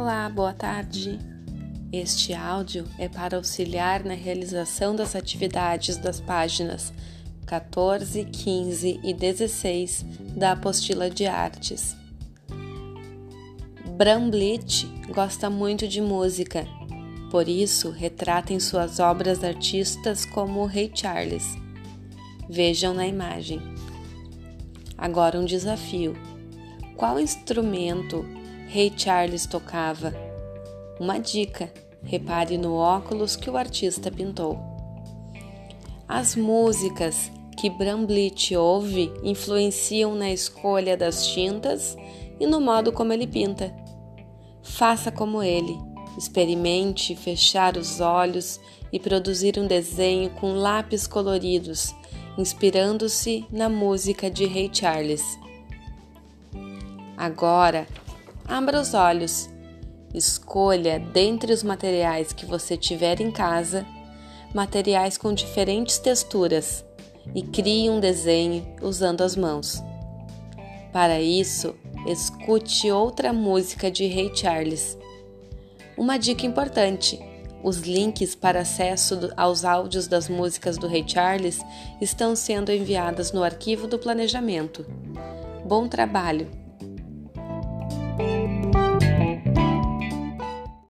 Olá, boa tarde. Este áudio é para auxiliar na realização das atividades das páginas 14, 15 e 16 da apostila de artes. Bramblett gosta muito de música, por isso retrata em suas obras artistas como o Rei Charles. Vejam na imagem. Agora um desafio. Qual instrumento Rei Charles tocava? Uma dica: repare no óculos que o artista pintou. As músicas que Bramblett ouve influenciam na escolha das tintas e no modo como ele pinta. Faça como ele. Experimente fechar os olhos e produzir um desenho com lápis coloridos, inspirando-se na música de Ray Charles. Agora, abra os olhos. Escolha dentre os materiais que você tiver em casa, materiais com diferentes texturas e crie um desenho usando as mãos. Para isso, escute outra música de Ray Charles. Uma dica importante: os links para acesso aos áudios das músicas do Ray Charles estão sendo enviadas no arquivo do planejamento. Bom trabalho!